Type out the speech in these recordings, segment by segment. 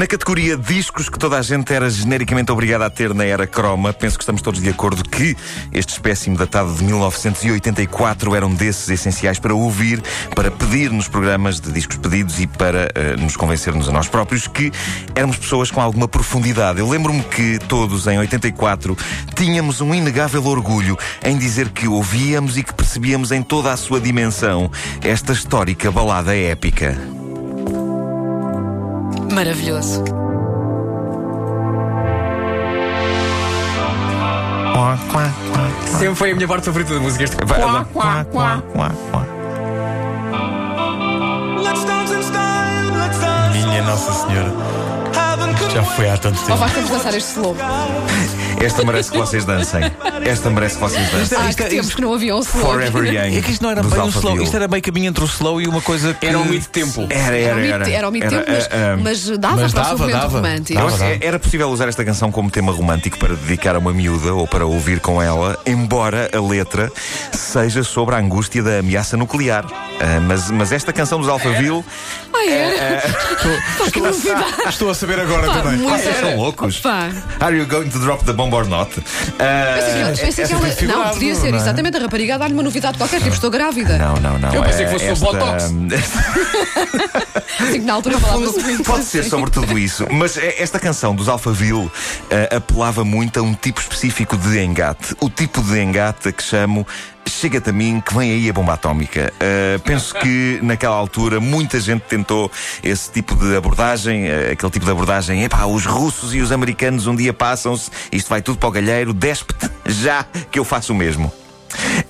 Na categoria discos que toda a gente era genericamente obrigada a ter na era croma, penso que estamos todos de acordo que este espécime datado de 1984 era um desses essenciais para ouvir, para pedir nos programas de discos pedidos e para uh, nos convencer-nos a nós próprios que éramos pessoas com alguma profundidade. Eu lembro-me que todos, em 84, tínhamos um inegável orgulho em dizer que ouvíamos e que percebíamos em toda a sua dimensão esta histórica balada épica. Maravilhoso. Sempre foi a minha parte favorita da música. Este quá, quá, quá. Minha Nossa Senhora. Já foi há tanto Ou tempo. vais vamos lançar este slow? Esta merece que vocês dancem. Esta merece que vocês dancem. Há isto- tempos que não havia um slow. Forever Young. É que isto não era dos bem um slow. Isto era meio caminho entre o slow e uma coisa que. Era um mito tempo. Era, Era era, um era. um mito tempo, mas, ah, ah, mas dava mas para o dava, seu momento dava. romântico. Dava, que era possível usar esta canção como tema romântico para dedicar a uma miúda ou para ouvir com ela, embora a letra seja sobre a angústia da ameaça nuclear. Ah, mas, mas esta canção dos Alphaville. Era? Pá, que novidade. Estou a saber agora também. muito- Vocês são loucos? Pá. Are you going to drop the bomb or not? Pensei que ela- pensei que ela- Não, podia ser não é? exatamente a rapariga a dar-lhe uma novidade qualquer, tipo, estou grávida. não, não, não. Eu pensei Ah, que fosse esta- sobre Botox. Assim que na altura falava. Pode ser sobre tudo isso, mas eh, esta canção dos Alphaville eh, apelava muito a um tipo específico de engate. O tipo de engate que chamo Chega-te a mim que vem aí a bomba atómica. Eh, penso que naquela altura muita gente tentou esse tipo de abordagem, eh, aquele tipo de abordagem, epá, os russos e os americanos um dia passam-se, isto vai tudo para o galheiro, despe-te já que eu faço o mesmo.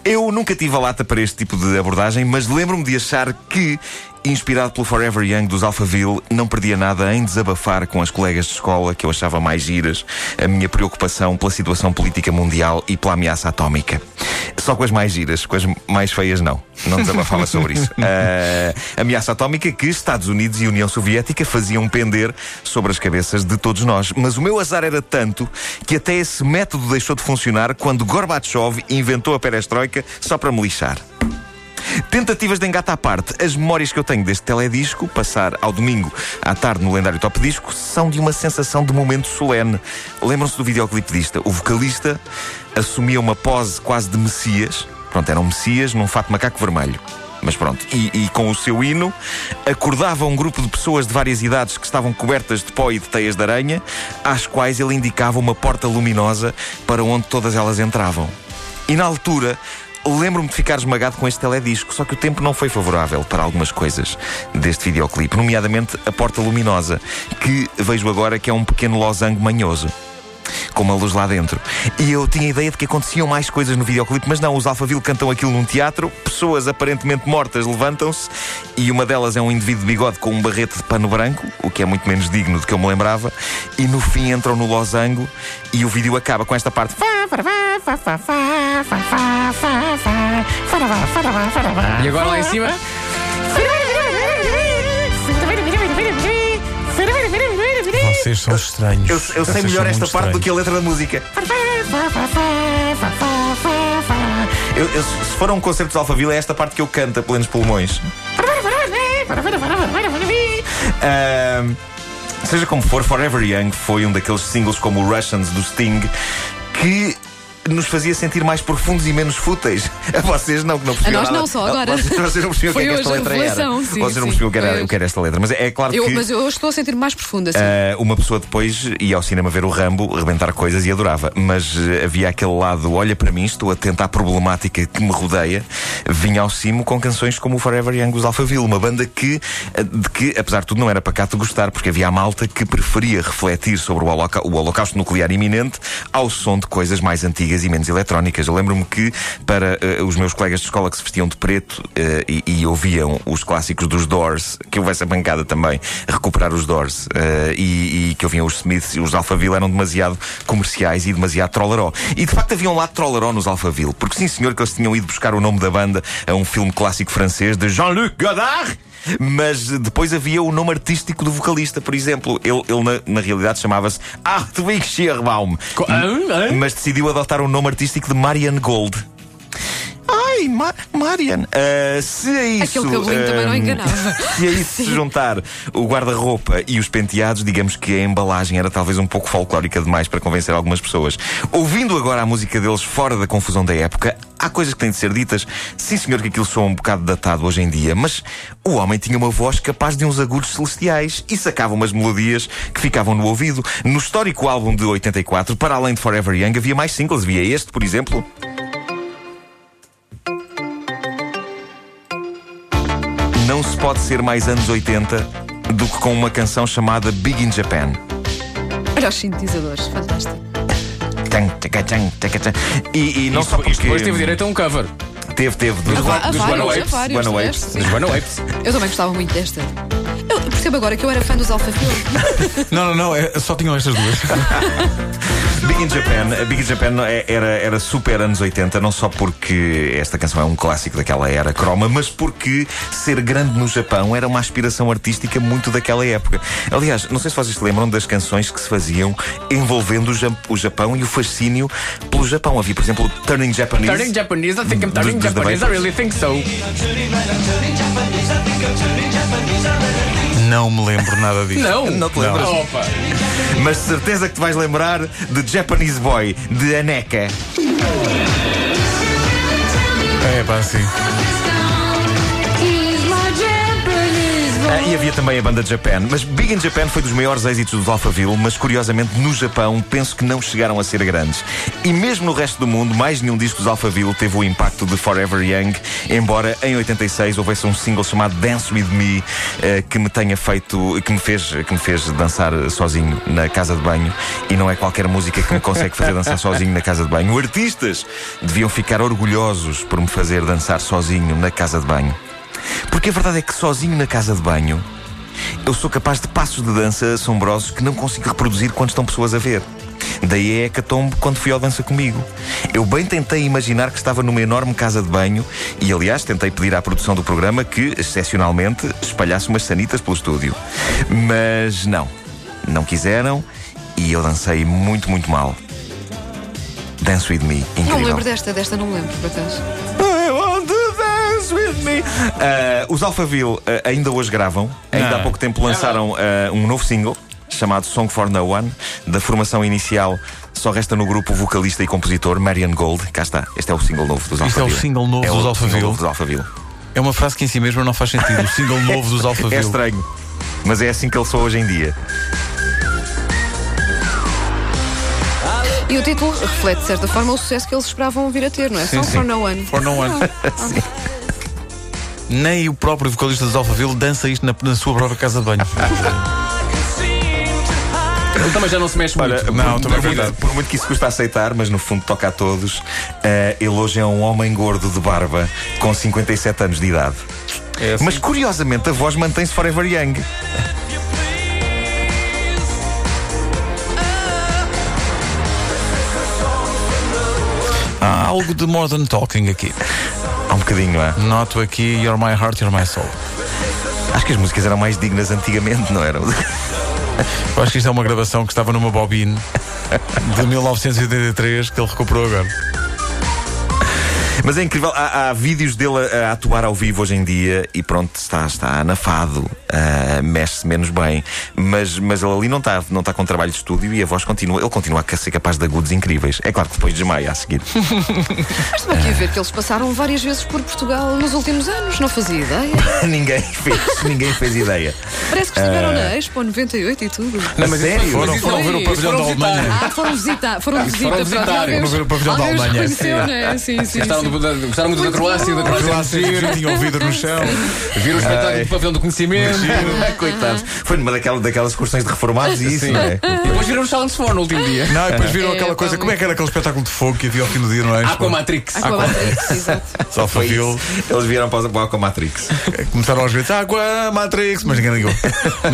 Eu nunca tive a lata para este tipo de abordagem, mas lembro-me de achar que, inspirado pelo Forever Young dos Alphaville, não perdia nada em desabafar com as colegas de escola que eu achava mais giras a minha preocupação pela situação política mundial e pela ameaça atómica. Só com as mais giras, com as mais feias não. Não desabafava sobre isso. A ameaça atómica que Estados Unidos e União Soviética faziam pender sobre as cabeças de todos nós. Mas o meu azar era tanto que até esse método deixou de funcionar quando Gorbachev inventou a perestroika só para me lixar. Tentativas de engate à parte, as memórias que eu tenho deste teledisco, passar ao domingo à tarde no lendário Top Disco, são de uma sensação de momento solene. Lembram-se do videoclipe disto? O vocalista assumia uma pose quase de Messias. Pronto, era um Messias num fato macaco vermelho. Mas pronto, e, e com o seu hino, acordava um grupo de pessoas de várias idades que estavam cobertas de pó e de teias de aranha, às quais ele indicava uma porta luminosa para onde todas elas entravam. E na altura, lembro-me de ficar esmagado com este teledisco, só que o tempo não foi favorável para algumas coisas deste videoclipe, nomeadamente a porta luminosa, que vejo agora que é um pequeno losango manhoso. Com uma luz lá dentro. E eu tinha a ideia de que aconteciam mais coisas no videoclipe, mas não, os Alphaville cantam aquilo num teatro, pessoas aparentemente mortas levantam-se e uma delas é um indivíduo de bigode com um barrete de pano branco, o que é muito menos digno do que eu me lembrava, e no fim entram no losango e o vídeo acaba com esta parte. E agora lá em cima? Vocês são estranhos. Eu, eu sei melhor esta parte do estranhos. que a letra da música. Eu- eu- se for a um concerto de Alphaville, é esta parte que eu canto a plenos pulmões. Ahm, seja como for, Forever Young foi um daqueles singles como o Russians do Sting que nos fazia sentir mais profundos e menos fúteis. A vocês não, que não percebiam A nós nada. não, só agora. Vocês, vocês não percebiam o que é que esta letra era. sim, vocês não percebiam o que era, o que era esta letra. Mas é, claro Eu, que. mas eu estou a sentir mais profunda, assim. Uma pessoa depois ia ao cinema ver o Rambo, rebentar coisas e adorava. Mas uh, havia aquele lado, olha para mim, estou atento à problemática que me rodeia. Vinha ao cimo com canções como o Forever Young dos Alphaville, uma banda que, uh, de que, apesar de tudo, não era pacato gostar, porque havia a malta que preferia refletir sobre o, holoca o holocausto nuclear iminente ao som de coisas mais antigas e menos eletrónicas. Eu lembro-me que, para uh, os meus colegas de escola que se vestiam de preto uh, e, e ouviam os clássicos dos Doors, que houvesse a bancada também a recuperar os Doors uh, e, e que ouviam os Smiths e os Alphaville eram demasiado comerciais e demasiado trollaró. E de facto havia um lado trollaró nos Alphaville, porque sim senhor que eles tinham ido buscar o nome da banda a um filme clássico francês de Jean-Luc Godard. Mas depois havia o nome artístico do vocalista, por exemplo. Ele, ele na, na realidade chamava-se Hartwig Schierbaum. Co-? Mas decidiu adotar o nome artístico de Marianne Gold. Ai, Ma Marian. Uh, se a isso. Aquele cabelinho também não uh, enganava. Se a isso se juntar o guarda-roupa e os penteados, digamos que a embalagem era talvez um pouco folclórica demais para convencer algumas pessoas. Ouvindo agora a música deles fora da confusão da época, há coisas que têm de ser ditas. Sim, senhor, que aquilo soa um bocado datado hoje em dia, mas o homem tinha uma voz capaz de uns agudos celestiais e sacava umas melodias que ficavam no ouvido. No histórico álbum de 84, para além de Forever Young, havia mais singles. Havia este, por exemplo. Pode ser mais anos 80 do que com uma canção chamada Big in Japan. Olha os sintetizadores, fantástico. E, e não Isto, só porque... isto depois teve direito a um cover. Teve, teve. dos- va- há dos vários. Dos Guanawapes. Eu também gostava muito desta. Eu percebo agora que eu era fã dos Alpha Film. Não, não, não, é- só tinham estas duas. Big in Japan, Big in Japan é- era, era super anos 80, não só porque esta canção é um clássico daquela era croma, mas porque ser grande no Japão era uma aspiração artística muito daquela época. Aliás, não sei se vocês se lembram das canções que se faziam envolvendo o, Ja- o Japão e o fascínio pelo Japão. Havia, por exemplo, Turning Japanese. Turning Japanese, I think I'm turning Dos- dos Japanese, I really think so. Não me lembro nada disso. Não, Não te lembras? Opa. Mas certeza que te vais lembrar de Japanese Boy, de Aneka. É, pá, sim. Ah, e havia também a banda Japan. Mas Big in Japan foi dos maiores êxitos dos Alphaville, mas curiosamente no Japão penso que não chegaram a ser grandes. E mesmo no resto do mundo, mais nenhum disco dos Alphaville teve o impacto de Forever Young, embora em 86 houvesse um single chamado Dance With Me eh, que me tenha feito, que me, fez, que me fez dançar sozinho na casa de banho. E não é qualquer música que me consegue fazer dançar sozinho na casa de banho. Artistas deviam ficar orgulhosos por me fazer dançar sozinho na casa de banho. Porque a verdade é que sozinho na casa de banho eu sou capaz de passos de dança assombrosos que não consigo reproduzir quando estão pessoas a ver. Daí é a hecatombe quando fui ao Dança Comigo. Eu bem tentei imaginar que estava numa enorme casa de banho e, aliás, tentei pedir à produção do programa que, excepcionalmente, espalhasse umas sanitas pelo estúdio. Mas não. Não quiseram e eu dancei muito, muito mal. Dance With Me. Incrível. Não lembro desta, desta não lembro, por acaso. Ah, os Alphaville ah, ainda hoje gravam. Ainda Ah. há pouco tempo lançaram ah, um novo single chamado Song for No One. Da formação inicial, só resta no grupo o vocalista e compositor Marian Gold. Cá está. Este é o single novo dos Isto é o Alphaville. single novo É dos o Alphaville? single novo dos Alphaville. É uma frase que em si mesma não faz sentido. O single novo dos É Alphaville. estranho. Mas é assim que ele soa hoje em dia. E o título reflete, de certa forma, o sucesso que eles esperavam vir a ter, não é? Sim, Song sim. for no one. For no one. Nem o próprio vocalista dos Alphaville dança isto na, na sua própria casa de banho. Ele também já não se mexe muito. Olha, Não, por, também é por- verdade. por muito que isso custa aceitar, mas no fundo toca a todos, eh, ele hoje é um homem gordo de barba com 57 anos de idade. É assim. Mas curiosamente a voz mantém-se forever young. Há algo de modern talking aqui. Há um bocadinho, não é? Noto aqui You're My Heart, You're My Soul. Acho que as músicas eram mais dignas antigamente, não eram? Eu acho que isto é uma gravação que estava numa bobine de 1983 que ele recuperou agora. Mas é incrível, há, há vídeos dele a, a atuar ao vivo hoje em dia e pronto, está, está anafado, ah, mexe-se menos bem, mas, mas ele ali não está, não está com trabalho de estúdio e a voz continua, ele continua a ser capaz de agudos incríveis. É claro que depois desmaia a seguir. Mas estou aqui a ver que eles passaram várias vezes por Portugal nos últimos anos, não fazia ideia. ninguém fez, ninguém fez ideia. Parece que estiveram na Expo 98 e tudo. Não, mas sério? Foram, foram ver o pavilhão foram da visitar. Alemanha. Ah, foram visitar, foram visitar. foram visitar, foram ver o pavilhão da Alemanha. Sim, sim, sim. Gostaram muito da Croácia, da Croácia. Croácia, tinham vidro no chão. Viram o espetáculo do pavilhão do conhecimento. Coitados. Foi numa daquela, daquelas excursões de reformados e isso, Sim. não é? E depois viram os Silence Four no último dia. Não, e depois viram É, aquela coisa. Como é que era aquele espetáculo de fogo que havia ao fim do dia, não é? Aquamatrix. Aquamatrix, exato. Foi Alphaville. isso. Eles vieram para o- para o Matrix. Começaram aos gritos, Aqua Matrix, mas ninguém ligou.